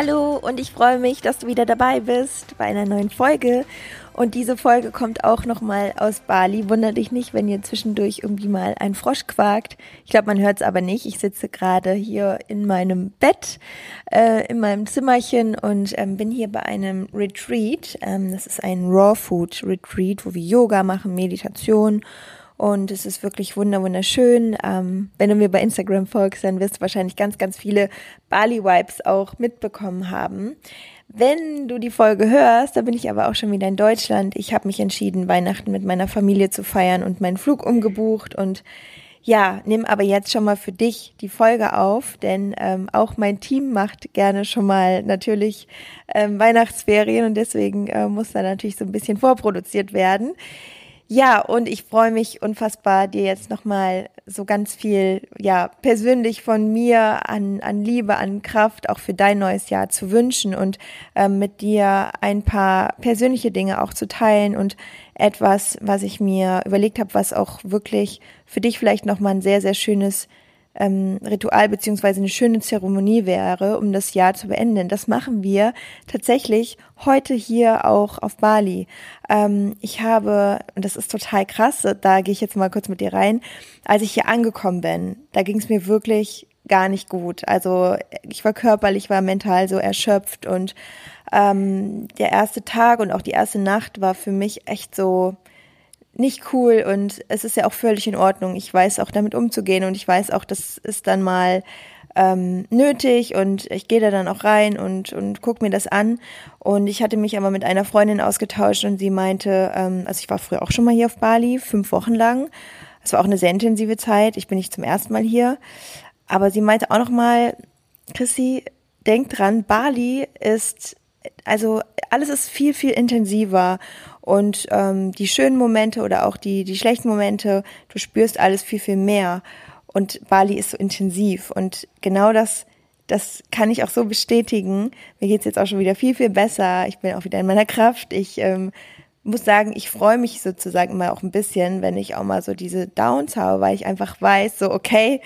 Hallo und ich freue mich, dass du wieder dabei bist bei einer neuen Folge. Und diese Folge kommt auch nochmal aus Bali. Wunder dich nicht, wenn ihr zwischendurch irgendwie mal ein Frosch quakt. Ich glaube, man hört es aber nicht. Ich sitze gerade hier in meinem Bett, äh, in meinem Zimmerchen und ähm, bin hier bei einem Retreat. Ähm, das ist ein Raw Food Retreat, wo wir Yoga machen, Meditation und es ist wirklich wunder wunderschön. Ähm, wenn du mir bei Instagram folgst, dann wirst du wahrscheinlich ganz, ganz viele Bali-Vibes auch mitbekommen haben. Wenn du die Folge hörst, da bin ich aber auch schon wieder in Deutschland. Ich habe mich entschieden, Weihnachten mit meiner Familie zu feiern und meinen Flug umgebucht und ja, nimm aber jetzt schon mal für dich die Folge auf, denn ähm, auch mein Team macht gerne schon mal natürlich ähm, Weihnachtsferien und deswegen äh, muss da natürlich so ein bisschen vorproduziert werden. Ja, und ich freue mich unfassbar, dir jetzt nochmal so ganz viel, ja, persönlich von mir an, an Liebe, an Kraft auch für dein neues Jahr zu wünschen und ähm, mit dir ein paar persönliche Dinge auch zu teilen und etwas, was ich mir überlegt habe, was auch wirklich für dich vielleicht nochmal ein sehr, sehr schönes ähm, Ritual beziehungsweise eine schöne Zeremonie wäre, um das Jahr zu beenden. Das machen wir tatsächlich heute hier auch auf Bali. Ähm, ich habe, und das ist total krass, da gehe ich jetzt mal kurz mit dir rein, als ich hier angekommen bin, da ging es mir wirklich gar nicht gut. Also ich war körperlich, war mental so erschöpft und ähm, der erste Tag und auch die erste Nacht war für mich echt so, nicht cool und es ist ja auch völlig in Ordnung. Ich weiß auch damit umzugehen und ich weiß auch, das ist dann mal ähm, nötig und ich gehe da dann auch rein und, und guck mir das an. Und ich hatte mich aber mit einer Freundin ausgetauscht und sie meinte, ähm, also ich war früher auch schon mal hier auf Bali, fünf Wochen lang. Es war auch eine sehr intensive Zeit. Ich bin nicht zum ersten Mal hier. Aber sie meinte auch noch mal, Chrissy, denk dran, Bali ist, also alles ist viel, viel intensiver und ähm, die schönen Momente oder auch die, die schlechten Momente, du spürst alles viel, viel mehr. Und Bali ist so intensiv. Und genau das, das kann ich auch so bestätigen. Mir geht's jetzt auch schon wieder viel, viel besser. Ich bin auch wieder in meiner Kraft. Ich ähm, muss sagen, ich freue mich sozusagen immer auch ein bisschen, wenn ich auch mal so diese Downs habe, weil ich einfach weiß, so okay,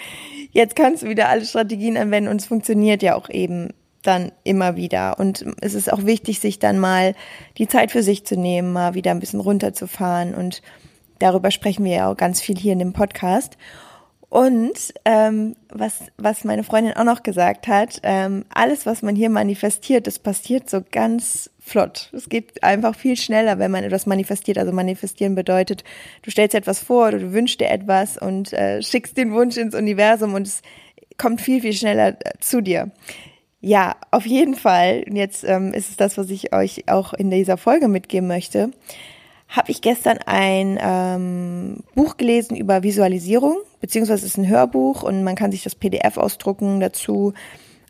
jetzt kannst du wieder alle Strategien anwenden und es funktioniert ja auch eben dann immer wieder. Und es ist auch wichtig, sich dann mal die Zeit für sich zu nehmen, mal wieder ein bisschen runterzufahren. Und darüber sprechen wir ja auch ganz viel hier in dem Podcast. Und ähm, was, was meine Freundin auch noch gesagt hat, ähm, alles, was man hier manifestiert, das passiert so ganz flott. Es geht einfach viel schneller, wenn man etwas manifestiert. Also manifestieren bedeutet, du stellst etwas vor oder du wünschst dir etwas und äh, schickst den Wunsch ins Universum und es kommt viel, viel schneller äh, zu dir. Ja, auf jeden Fall. Und jetzt ähm, ist es das, was ich euch auch in dieser Folge mitgeben möchte. Habe ich gestern ein ähm, Buch gelesen über Visualisierung, beziehungsweise es ist ein Hörbuch und man kann sich das PDF ausdrucken dazu.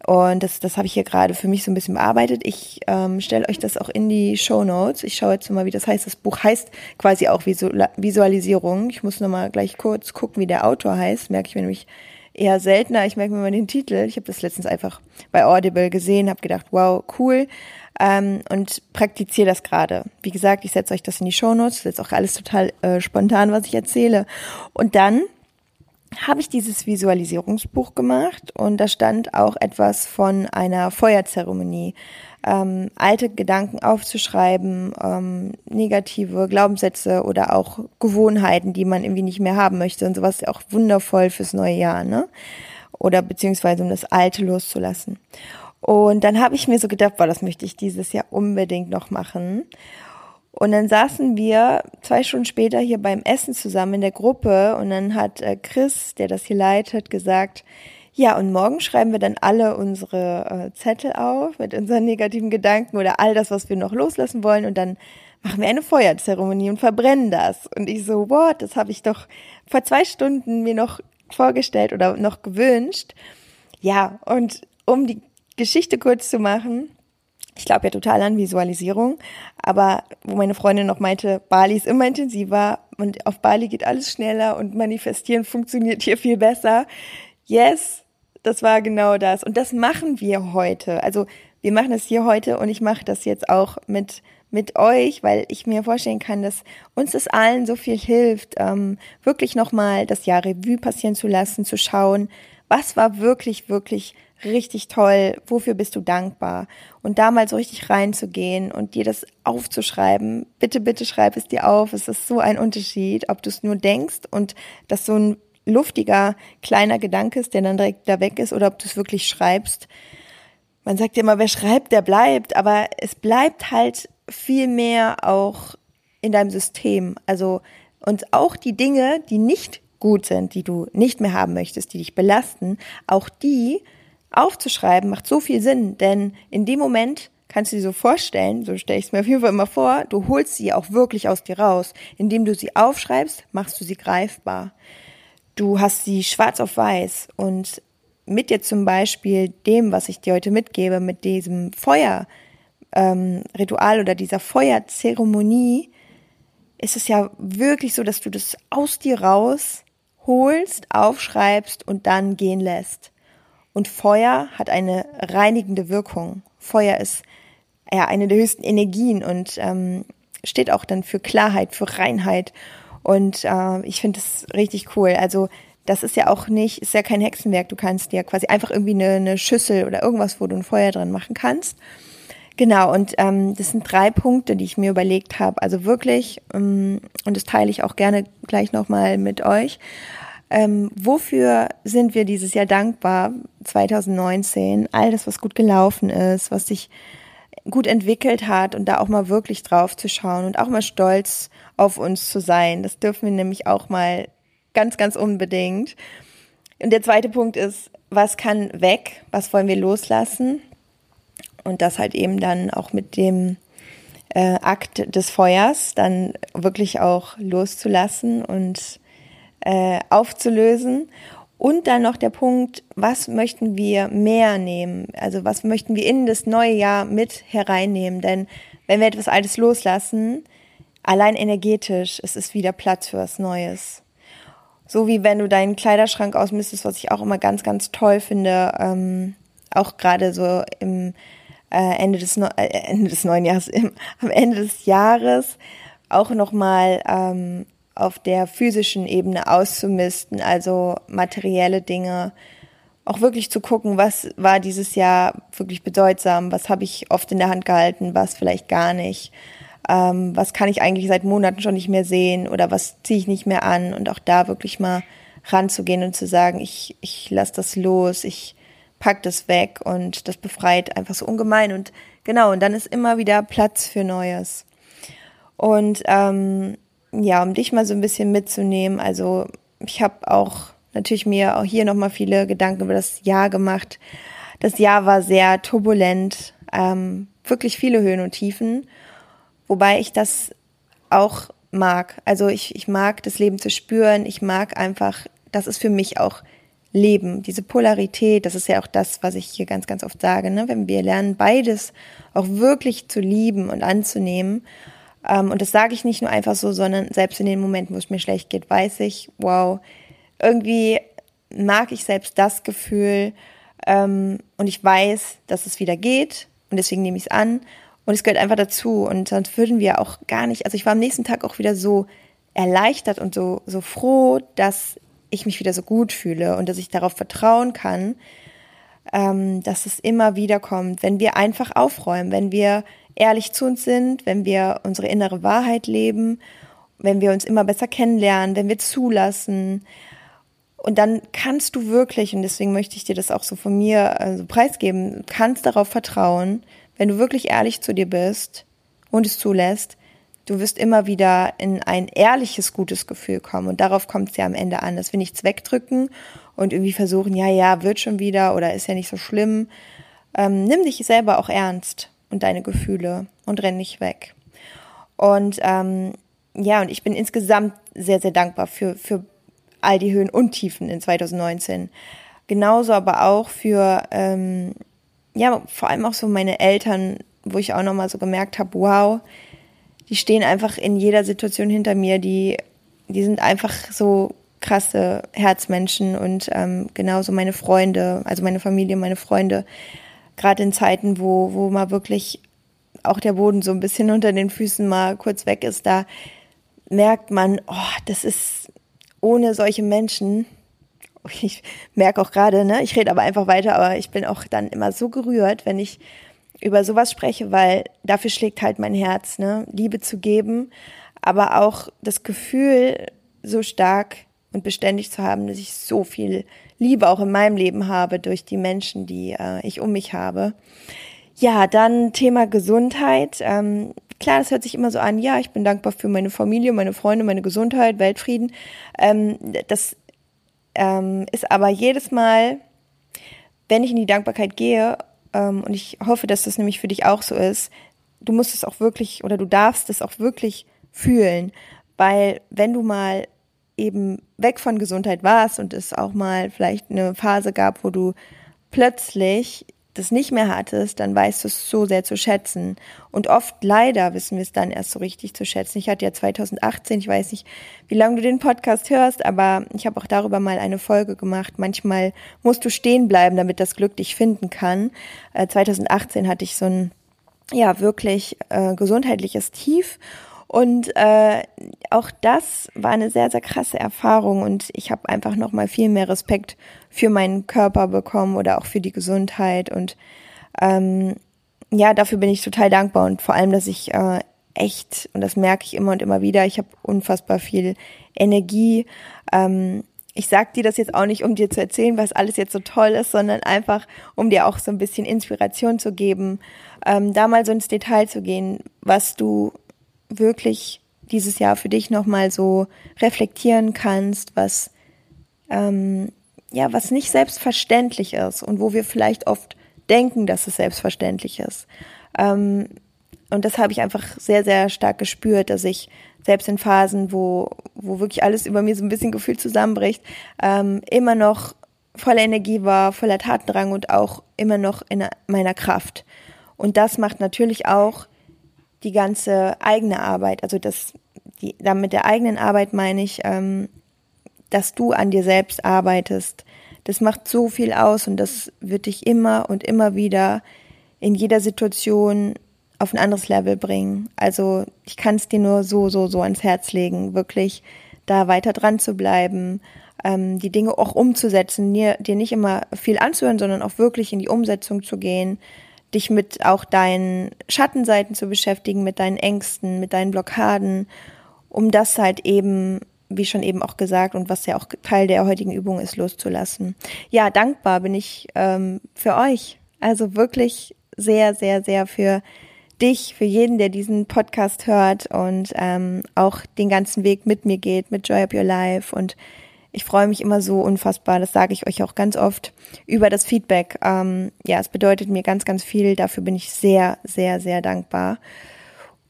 Und das, das habe ich hier gerade für mich so ein bisschen bearbeitet. Ich ähm, stelle euch das auch in die Show Notes. Ich schaue jetzt mal, wie das heißt. Das Buch heißt quasi auch Visualisierung. Ich muss nochmal gleich kurz gucken, wie der Autor heißt. Merke ich mir nämlich eher seltener. Ich merke mir mal den Titel. Ich habe das letztens einfach bei Audible gesehen, habe gedacht, wow, cool. Ähm, und praktiziere das gerade. Wie gesagt, ich setze euch das in die Shownotes. Das ist auch alles total äh, spontan, was ich erzähle. Und dann habe ich dieses Visualisierungsbuch gemacht und da stand auch etwas von einer Feuerzeremonie ähm, alte Gedanken aufzuschreiben, ähm, negative Glaubenssätze oder auch Gewohnheiten, die man irgendwie nicht mehr haben möchte und sowas ist auch wundervoll fürs neue Jahr, ne? Oder beziehungsweise um das Alte loszulassen. Und dann habe ich mir so gedacht, boah, das möchte ich dieses Jahr unbedingt noch machen. Und dann saßen wir zwei Stunden später hier beim Essen zusammen in der Gruppe und dann hat äh, Chris, der das hier leitet, gesagt, ja, und morgen schreiben wir dann alle unsere äh, Zettel auf mit unseren negativen Gedanken oder all das, was wir noch loslassen wollen und dann machen wir eine Feuerzeremonie und verbrennen das. Und ich so, what, das habe ich doch vor zwei Stunden mir noch vorgestellt oder noch gewünscht. Ja, und um die Geschichte kurz zu machen, Ich glaube ja total an Visualisierung, aber wo meine Freundin noch meinte, Bali ist immer intensiver und auf Bali geht alles schneller und manifestieren funktioniert hier viel besser. Yes, das war genau das. Und das machen wir heute. Also wir machen das hier heute und ich mache das jetzt auch mit mit euch, weil ich mir vorstellen kann, dass uns das allen so viel hilft, ähm, wirklich nochmal das Jahr Revue passieren zu lassen, zu schauen, was war wirklich, wirklich richtig toll, wofür bist du dankbar? Und da mal so richtig reinzugehen und dir das aufzuschreiben. Bitte, bitte schreib es dir auf. Es ist so ein Unterschied, ob du es nur denkst und das so ein luftiger, kleiner Gedanke ist, der dann direkt da weg ist, oder ob du es wirklich schreibst. Man sagt ja immer, wer schreibt, der bleibt, aber es bleibt halt viel mehr auch in deinem System. Also, und auch die Dinge, die nicht gut sind, die du nicht mehr haben möchtest, die dich belasten, auch die aufzuschreiben, macht so viel Sinn, denn in dem Moment kannst du dir so vorstellen, so stelle ich es mir auf jeden Fall immer vor, du holst sie auch wirklich aus dir raus. Indem du sie aufschreibst, machst du sie greifbar. Du hast sie schwarz auf weiß und mit dir zum Beispiel dem, was ich dir heute mitgebe, mit diesem Feuer, ähm, oder dieser Feuerzeremonie, ist es ja wirklich so, dass du das aus dir raus holst, aufschreibst und dann gehen lässt. Und Feuer hat eine reinigende Wirkung. Feuer ist ja eine der höchsten Energien und ähm, steht auch dann für Klarheit, für Reinheit. Und äh, ich finde das richtig cool. Also das ist ja auch nicht, ist ja kein Hexenwerk. Du kannst dir quasi einfach irgendwie eine, eine Schüssel oder irgendwas, wo du ein Feuer drin machen kannst. Genau, und ähm, das sind drei Punkte, die ich mir überlegt habe. Also wirklich, ähm, und das teile ich auch gerne gleich nochmal mit euch. Ähm, wofür sind wir dieses Jahr dankbar, 2019? All das, was gut gelaufen ist, was sich gut entwickelt hat und da auch mal wirklich drauf zu schauen und auch mal stolz auf uns zu sein. Das dürfen wir nämlich auch mal ganz, ganz unbedingt. Und der zweite Punkt ist, was kann weg? Was wollen wir loslassen? Und das halt eben dann auch mit dem äh, Akt des Feuers dann wirklich auch loszulassen und äh, aufzulösen. Und dann noch der Punkt, was möchten wir mehr nehmen? Also was möchten wir in das neue Jahr mit hereinnehmen? Denn wenn wir etwas Altes loslassen, allein energetisch, es ist wieder Platz für was Neues. So wie wenn du deinen Kleiderschrank ausmistest, was ich auch immer ganz, ganz toll finde, ähm, auch gerade so im äh, Ende, des äh, Ende des neuen Jahres, im, am Ende des Jahres auch nochmal ähm, auf der physischen Ebene auszumisten, also materielle Dinge, auch wirklich zu gucken, was war dieses Jahr wirklich bedeutsam, was habe ich oft in der Hand gehalten, was vielleicht gar nicht, ähm, was kann ich eigentlich seit Monaten schon nicht mehr sehen oder was ziehe ich nicht mehr an und auch da wirklich mal ranzugehen und zu sagen, ich, ich lasse das los, ich pack das weg und das befreit einfach so ungemein und genau, und dann ist immer wieder Platz für Neues. Und ähm, ja, um dich mal so ein bisschen mitzunehmen, also ich habe auch natürlich mir auch hier nochmal viele Gedanken über das Jahr gemacht. Das Jahr war sehr turbulent, ähm, wirklich viele Höhen und Tiefen, wobei ich das auch mag. Also ich, ich mag das Leben zu spüren, ich mag einfach, das ist für mich auch Leben, diese Polarität, das ist ja auch das, was ich hier ganz, ganz oft sage, ne? wenn wir lernen, beides auch wirklich zu lieben und anzunehmen und das sage ich nicht nur einfach so, sondern selbst in den Momenten, wo es mir schlecht geht, weiß ich, wow, irgendwie mag ich selbst das Gefühl ähm, und ich weiß, dass es wieder geht und deswegen nehme ich es an. Und es gehört einfach dazu und sonst würden wir auch gar nicht, also ich war am nächsten Tag auch wieder so erleichtert und so, so froh, dass ich mich wieder so gut fühle und dass ich darauf vertrauen kann, ähm, dass es immer wieder kommt, wenn wir einfach aufräumen, wenn wir ehrlich zu uns sind, wenn wir unsere innere Wahrheit leben, wenn wir uns immer besser kennenlernen, wenn wir zulassen. Und dann kannst du wirklich, und deswegen möchte ich dir das auch so von mir also preisgeben, kannst darauf vertrauen, wenn du wirklich ehrlich zu dir bist und es zulässt, du wirst immer wieder in ein ehrliches, gutes Gefühl kommen. Und darauf kommt es ja am Ende an, dass wir nichts wegdrücken und irgendwie versuchen, ja, ja, wird schon wieder oder ist ja nicht so schlimm. Ähm, nimm dich selber auch ernst und deine Gefühle und renn nicht weg. Und ähm, ja, und ich bin insgesamt sehr, sehr dankbar für, für all die Höhen und Tiefen in 2019. Genauso aber auch für, ähm, ja, vor allem auch so meine Eltern wo ich auch nochmal so gemerkt habe, wow, die stehen einfach in jeder Situation hinter mir, die, die sind einfach so krasse Herzmenschen und ähm, genauso meine Freunde, also meine Familie, meine Freunde, gerade in Zeiten, wo, wo mal wirklich auch der Boden so ein bisschen unter den Füßen mal kurz weg ist, da merkt man, oh, das ist ohne solche Menschen, ich merke auch gerade, ne, ich rede aber einfach weiter, aber ich bin auch dann immer so gerührt, wenn ich über sowas spreche, weil dafür schlägt halt mein Herz, ne, Liebe zu geben, aber auch das Gefühl so stark und beständig zu haben, dass ich so viel Liebe auch in meinem Leben habe durch die Menschen, die äh, ich um mich habe. Ja, dann Thema Gesundheit. Ähm, klar, das hört sich immer so an, ja, ich bin dankbar für meine Familie, meine Freunde, meine Gesundheit, Weltfrieden. Ähm, das ähm, ist aber jedes Mal, wenn ich in die Dankbarkeit gehe, ähm, und ich hoffe, dass das nämlich für dich auch so ist, du musst es auch wirklich oder du darfst es auch wirklich fühlen, weil wenn du mal eben weg von Gesundheit warst und es auch mal vielleicht eine Phase gab, wo du plötzlich das nicht mehr hattest, dann weißt du es so sehr zu schätzen. Und oft leider wissen wir es dann erst so richtig zu schätzen. Ich hatte ja 2018, ich weiß nicht, wie lange du den Podcast hörst, aber ich habe auch darüber mal eine Folge gemacht. Manchmal musst du stehen bleiben, damit das Glück dich finden kann. Äh, 2018 hatte ich so ein ja wirklich äh, gesundheitliches Tief und äh, auch das war eine sehr, sehr krasse Erfahrung und ich habe einfach nochmal viel mehr Respekt für meinen Körper bekommen oder auch für die Gesundheit. Und ähm, ja, dafür bin ich total dankbar und vor allem, dass ich äh, echt, und das merke ich immer und immer wieder, ich habe unfassbar viel Energie. Ähm, ich sag dir das jetzt auch nicht, um dir zu erzählen, was alles jetzt so toll ist, sondern einfach, um dir auch so ein bisschen Inspiration zu geben, ähm, da mal so ins Detail zu gehen, was du wirklich dieses Jahr für dich nochmal so reflektieren kannst, was, ähm, ja, was nicht selbstverständlich ist und wo wir vielleicht oft denken, dass es selbstverständlich ist. Ähm, und das habe ich einfach sehr, sehr stark gespürt, dass ich selbst in Phasen, wo, wo wirklich alles über mir so ein bisschen gefühlt zusammenbricht, ähm, immer noch voller Energie war, voller Tatendrang und auch immer noch in meiner Kraft. Und das macht natürlich auch die ganze eigene Arbeit, also das, die, damit der eigenen Arbeit meine ich, ähm, dass du an dir selbst arbeitest. Das macht so viel aus und das wird dich immer und immer wieder in jeder Situation auf ein anderes Level bringen. Also ich kann es dir nur so, so, so ans Herz legen, wirklich da weiter dran zu bleiben, ähm, die Dinge auch umzusetzen, dir, dir nicht immer viel anzuhören, sondern auch wirklich in die Umsetzung zu gehen, dich mit auch deinen Schattenseiten zu beschäftigen, mit deinen Ängsten, mit deinen Blockaden, um das halt eben, wie schon eben auch gesagt und was ja auch Teil der heutigen Übung ist, loszulassen. Ja, dankbar bin ich ähm, für euch. Also wirklich sehr, sehr, sehr für dich, für jeden, der diesen Podcast hört und ähm, auch den ganzen Weg mit mir geht, mit Joy Up Your Life und ich freue mich immer so unfassbar, das sage ich euch auch ganz oft, über das Feedback. Ähm, ja, es bedeutet mir ganz, ganz viel. Dafür bin ich sehr, sehr, sehr dankbar.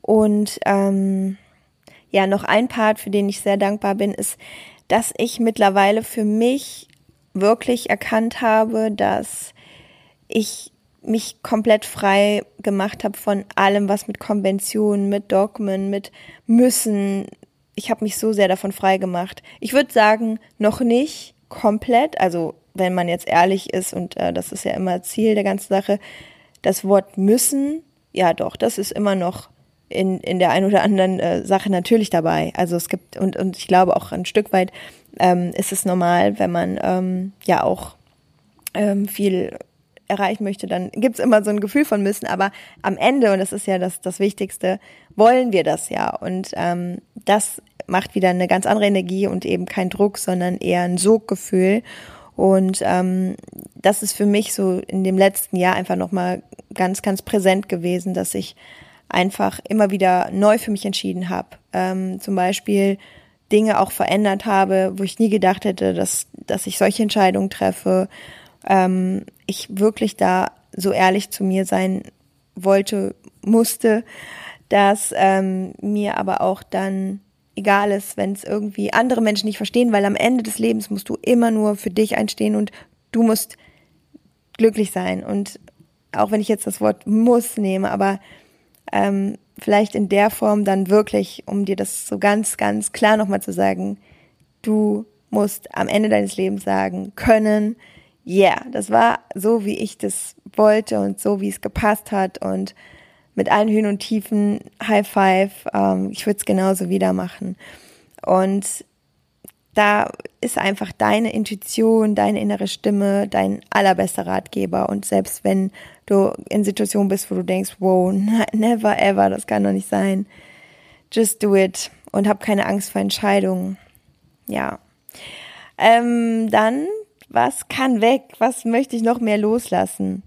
Und ähm, ja, noch ein Part, für den ich sehr dankbar bin, ist, dass ich mittlerweile für mich wirklich erkannt habe, dass ich mich komplett frei gemacht habe von allem, was mit Konventionen, mit Dogmen, mit Müssen, ich habe mich so sehr davon frei gemacht. Ich würde sagen, noch nicht komplett, also wenn man jetzt ehrlich ist und äh, das ist ja immer Ziel der ganzen Sache, das Wort müssen, ja doch, das ist immer noch in, in der einen oder anderen äh, Sache natürlich dabei. Also es gibt, und, und ich glaube auch ein Stück weit ähm, ist es normal, wenn man ähm, ja auch ähm, viel erreichen möchte, dann gibt's immer so ein Gefühl von müssen, aber am Ende, und das ist ja das, das Wichtigste, wollen wir das ja. Und ähm, das macht wieder eine ganz andere Energie und eben kein Druck, sondern eher ein Soggefühl. Und ähm, das ist für mich so in dem letzten Jahr einfach nochmal ganz, ganz präsent gewesen, dass ich einfach immer wieder neu für mich entschieden habe. Ähm, zum Beispiel Dinge auch verändert habe, wo ich nie gedacht hätte, dass, dass ich solche Entscheidungen treffe. Ähm, ich wirklich da so ehrlich zu mir sein wollte, musste, dass ähm, mir aber auch dann egal ist, wenn es irgendwie andere Menschen nicht verstehen, weil am Ende des Lebens musst du immer nur für dich einstehen und du musst glücklich sein. Und auch wenn ich jetzt das Wort muss nehme, aber ähm, vielleicht in der Form dann wirklich, um dir das so ganz, ganz klar nochmal zu sagen, du musst am Ende deines Lebens sagen können, yeah, das war so, wie ich das wollte und so, wie es gepasst hat und mit allen Höhen und Tiefen, High Five, ähm, ich würde es genauso wieder machen. Und da ist einfach deine Intuition, deine innere Stimme dein allerbester Ratgeber. Und selbst wenn du in Situationen bist, wo du denkst, wow, never ever, das kann doch nicht sein, just do it und hab keine Angst vor Entscheidungen. Ja. Ähm, dann, was kann weg? Was möchte ich noch mehr loslassen?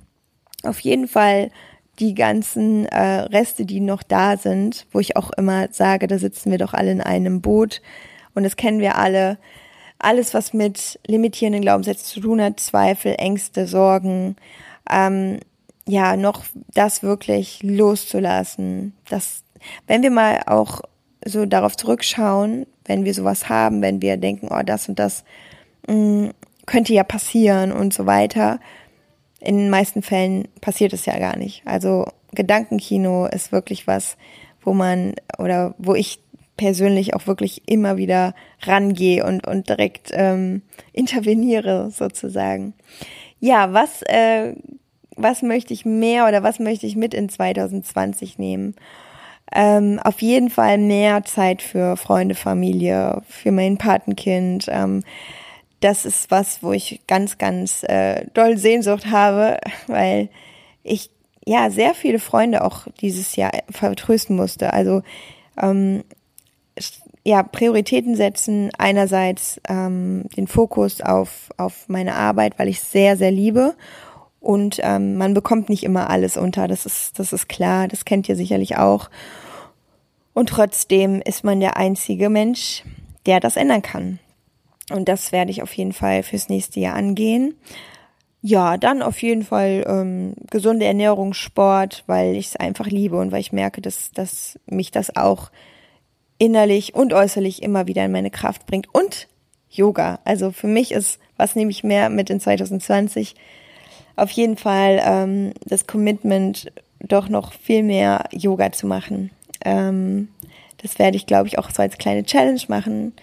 Auf jeden Fall die ganzen äh, Reste, die noch da sind, wo ich auch immer sage, da sitzen wir doch alle in einem Boot und das kennen wir alle. Alles, was mit limitierenden Glaubenssätzen zu tun hat, Zweifel, Ängste, Sorgen, ähm, ja, noch das wirklich loszulassen. Das, wenn wir mal auch so darauf zurückschauen, wenn wir sowas haben, wenn wir denken, oh, das und das mh, mm, könnte ja passieren und so weiter. In den meisten Fällen passiert es ja gar nicht. Also Gedankenkino ist wirklich was, wo man oder wo ich persönlich auch wirklich immer wieder rangehe und, und direkt ähm, interveniere sozusagen. Ja, was, äh, was möchte ich mehr oder was möchte ich mit in 2020 nehmen? Ähm, auf jeden Fall mehr Zeit für Freunde, Familie, für mein Patenkind. Ähm, das ist was, wo ich ganz, ganz äh, doll Sehnsucht habe, weil ich ja sehr viele Freunde auch dieses Jahr vertrösten musste. Also ähm, ja, Prioritäten setzen, einerseits ähm, den Fokus auf, auf meine Arbeit, weil ich sehr, sehr liebe. Und ähm, man bekommt nicht immer alles unter, das ist, das ist klar, das kennt ihr sicherlich auch. Und trotzdem ist man der einzige Mensch, der das ändern kann. Und das werde ich auf jeden Fall fürs nächste Jahr angehen. Ja, dann auf jeden Fall ähm, gesunde Ernährung, Sport, weil ich es einfach liebe und weil ich merke, dass, dass mich das auch innerlich und äußerlich immer wieder in meine Kraft bringt. Und Yoga. Also für mich ist, was nehme ich mehr mit in 2020? Auf jeden Fall ähm, das Commitment, doch noch viel mehr Yoga zu machen. Ähm, das werde ich, glaube ich, auch so als kleine Challenge machen.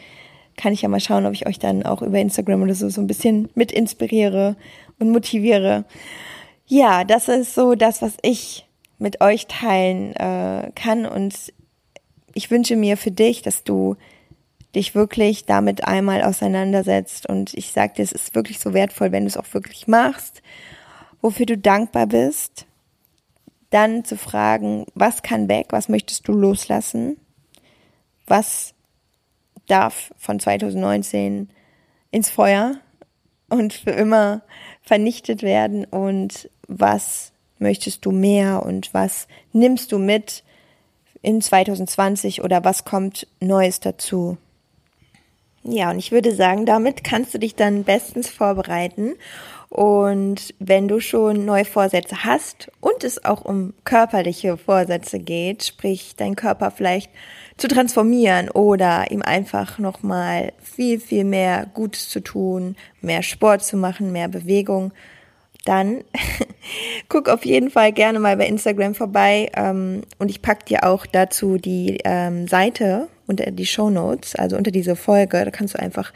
Kann ich ja mal schauen, ob ich euch dann auch über Instagram oder so so ein bisschen mit inspiriere und motiviere. Ja, das ist so das, was ich mit euch teilen äh, kann und ich wünsche mir für dich, dass du dich wirklich damit einmal auseinandersetzt. Und ich sage dir, es ist wirklich so wertvoll, wenn du es auch wirklich machst, wofür du dankbar bist. Dann zu fragen, was kann weg, was möchtest du loslassen, was darf von 2019 ins Feuer und für immer vernichtet werden und was möchtest du mehr und was nimmst du mit in 2020 oder was kommt Neues dazu? Ja, und ich würde sagen, damit kannst du dich dann bestens vorbereiten. Und wenn du schon neue Vorsätze hast und es auch um körperliche Vorsätze geht, sprich dein Körper vielleicht zu transformieren oder ihm einfach nochmal viel, viel mehr Gutes zu tun, mehr Sport zu machen, mehr Bewegung, dann guck auf jeden Fall gerne mal bei Instagram vorbei ähm, und ich pack dir auch dazu die ähm, Seite unter die Show Notes, also unter diese Folge. Da kannst du einfach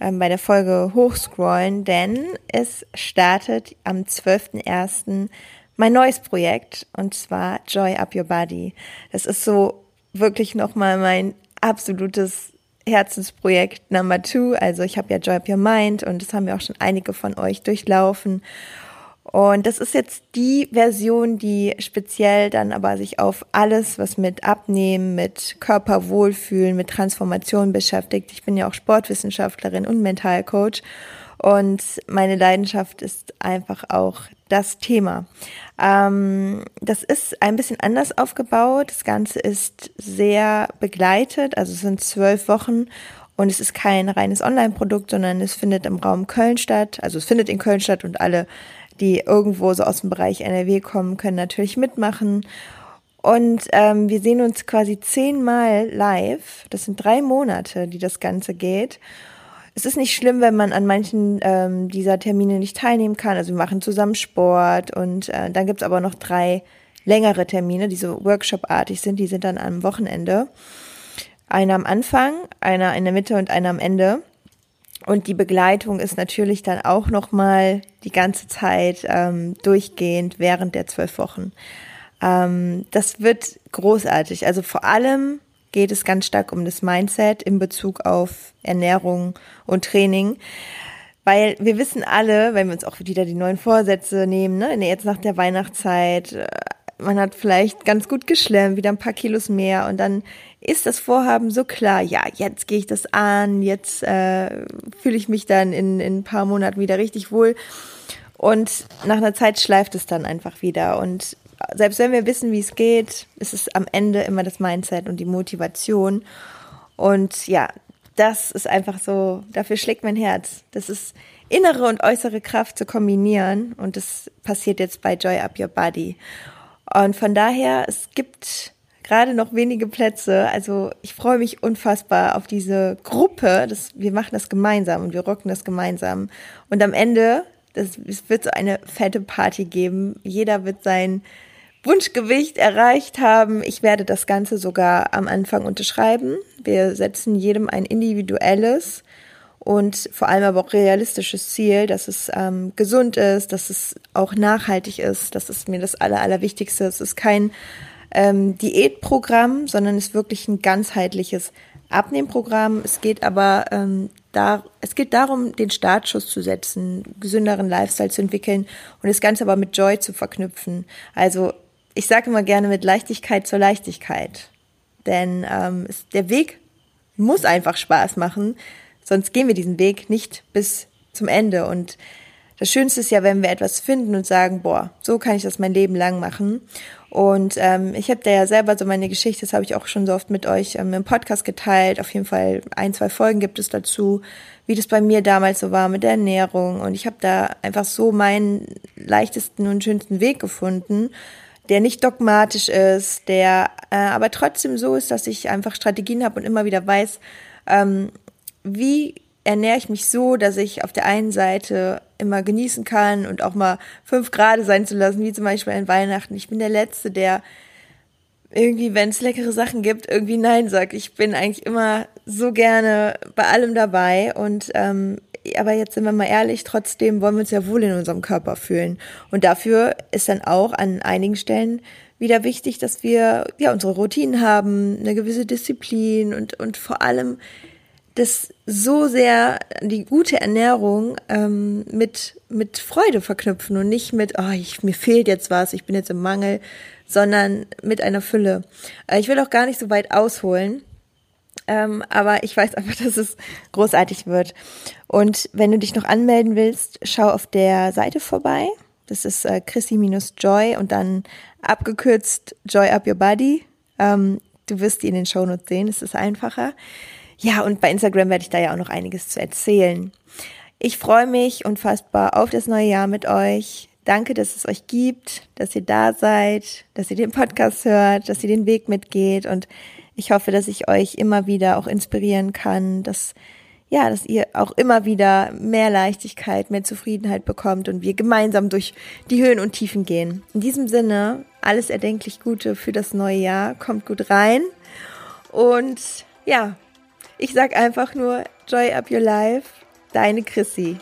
ähm, bei der Folge hochscrollen, denn es startet am 12.01. mein neues Projekt und zwar Joy Up Your Body. Das ist so wirklich nochmal mein absolutes Herzensprojekt Number Two. Also ich habe ja Joy Up Your Mind und das haben ja auch schon einige von euch durchlaufen. Und das ist jetzt die Version, die speziell dann aber sich auf alles, was mit Abnehmen, mit Körperwohlfühlen, mit Transformation beschäftigt. Ich bin ja auch Sportwissenschaftlerin und Mentalcoach. Und meine Leidenschaft ist einfach auch das Thema. Ähm, das ist ein bisschen anders aufgebaut. Das Ganze ist sehr begleitet. Also es sind zwölf Wochen und es ist kein reines Online-Produkt, sondern es findet im Raum Köln statt. Also es findet in Köln statt und alle die irgendwo so aus dem Bereich NRW kommen, können natürlich mitmachen. Und ähm, wir sehen uns quasi zehnmal live. Das sind drei Monate, die das Ganze geht. es ist nicht schlimm, wenn man an manchen ähm, dieser Termine nicht teilnehmen kann. Also wir machen zusammen Sport und äh, dann gibt's aber noch drei längere Termine, die so Workshop-artig sind. Die sind dann am Wochenende. Einer am Anfang, einer in der Mitte und einer am Ende. Und die Begleitung ist natürlich dann auch nochmal die ganze Zeit ähm, durchgehend während der zwölf Wochen. Ähm, das wird großartig. Also vor allem geht es ganz stark um das Mindset in Bezug auf Ernährung und Training. Weil wir wissen alle, wenn wir uns auch wieder die neuen Vorsätze nehmen, ne, jetzt nach der Weihnachtszeit, äh, man hat vielleicht ganz gut geschlemmt, wieder ein paar Kilos mehr und dann ist das Vorhaben so klar, ja, jetzt gehe ich das an, jetzt äh, fühle ich mich dann in, in ein paar Monaten wieder richtig wohl. Und nach einer Zeit schleift es dann einfach wieder. Und selbst wenn wir wissen, wie es geht, ist es am Ende immer das Mindset und die Motivation. Und ja, das ist einfach so, dafür schlägt mein Herz. Das ist innere und äußere Kraft zu kombinieren. Und das passiert jetzt bei Joy Up Your Body. Und von daher, es gibt gerade noch wenige Plätze. Also ich freue mich unfassbar auf diese Gruppe. Das, wir machen das gemeinsam und wir rocken das gemeinsam. Und am Ende, das, es wird so eine fette Party geben. Jeder wird sein Wunschgewicht erreicht haben. Ich werde das Ganze sogar am Anfang unterschreiben. Wir setzen jedem ein individuelles und vor allem aber auch realistisches Ziel, dass es ähm, gesund ist, dass es auch nachhaltig ist. Das ist mir das Aller, Allerwichtigste. Es ist kein ähm, Diätprogramm, sondern ist wirklich ein ganzheitliches Abnehmprogramm. Es geht aber ähm, da, es geht darum, den Startschuss zu setzen, gesünderen Lifestyle zu entwickeln und das Ganze aber mit Joy zu verknüpfen. Also ich sage immer gerne mit Leichtigkeit zur Leichtigkeit, denn ähm, es, der Weg muss einfach Spaß machen, sonst gehen wir diesen Weg nicht bis zum Ende und das Schönste ist ja, wenn wir etwas finden und sagen, boah, so kann ich das mein Leben lang machen. Und ähm, ich habe da ja selber so meine Geschichte, das habe ich auch schon so oft mit euch ähm, im Podcast geteilt. Auf jeden Fall ein, zwei Folgen gibt es dazu, wie das bei mir damals so war mit der Ernährung. Und ich habe da einfach so meinen leichtesten und schönsten Weg gefunden, der nicht dogmatisch ist, der äh, aber trotzdem so ist, dass ich einfach Strategien habe und immer wieder weiß, ähm, wie ernähre ich mich so, dass ich auf der einen Seite immer genießen kann und auch mal fünf Grad sein zu lassen, wie zum Beispiel an Weihnachten. Ich bin der Letzte, der irgendwie, wenn es leckere Sachen gibt, irgendwie Nein sagt. Ich bin eigentlich immer so gerne bei allem dabei und ähm, aber jetzt sind wir mal ehrlich, trotzdem wollen wir uns ja wohl in unserem Körper fühlen. Und dafür ist dann auch an einigen Stellen wieder wichtig, dass wir ja unsere Routinen haben, eine gewisse Disziplin und, und vor allem das so sehr die gute Ernährung ähm, mit, mit Freude verknüpfen und nicht mit, oh, ich, mir fehlt jetzt was, ich bin jetzt im Mangel, sondern mit einer Fülle. Äh, ich will auch gar nicht so weit ausholen, ähm, aber ich weiß einfach, dass es großartig wird. Und wenn du dich noch anmelden willst, schau auf der Seite vorbei. Das ist äh, Chrissy-Joy und dann abgekürzt Joy Up Your Body. Ähm, du wirst die in den Shownotes sehen, es ist einfacher. Ja, und bei Instagram werde ich da ja auch noch einiges zu erzählen. Ich freue mich unfassbar auf das neue Jahr mit euch. Danke, dass es euch gibt, dass ihr da seid, dass ihr den Podcast hört, dass ihr den Weg mitgeht und ich hoffe, dass ich euch immer wieder auch inspirieren kann, dass ja, dass ihr auch immer wieder mehr Leichtigkeit, mehr Zufriedenheit bekommt und wir gemeinsam durch die Höhen und Tiefen gehen. In diesem Sinne, alles erdenklich Gute für das neue Jahr. Kommt gut rein. Und ja, ich sag einfach nur Joy Up Your Life, deine Chrissy.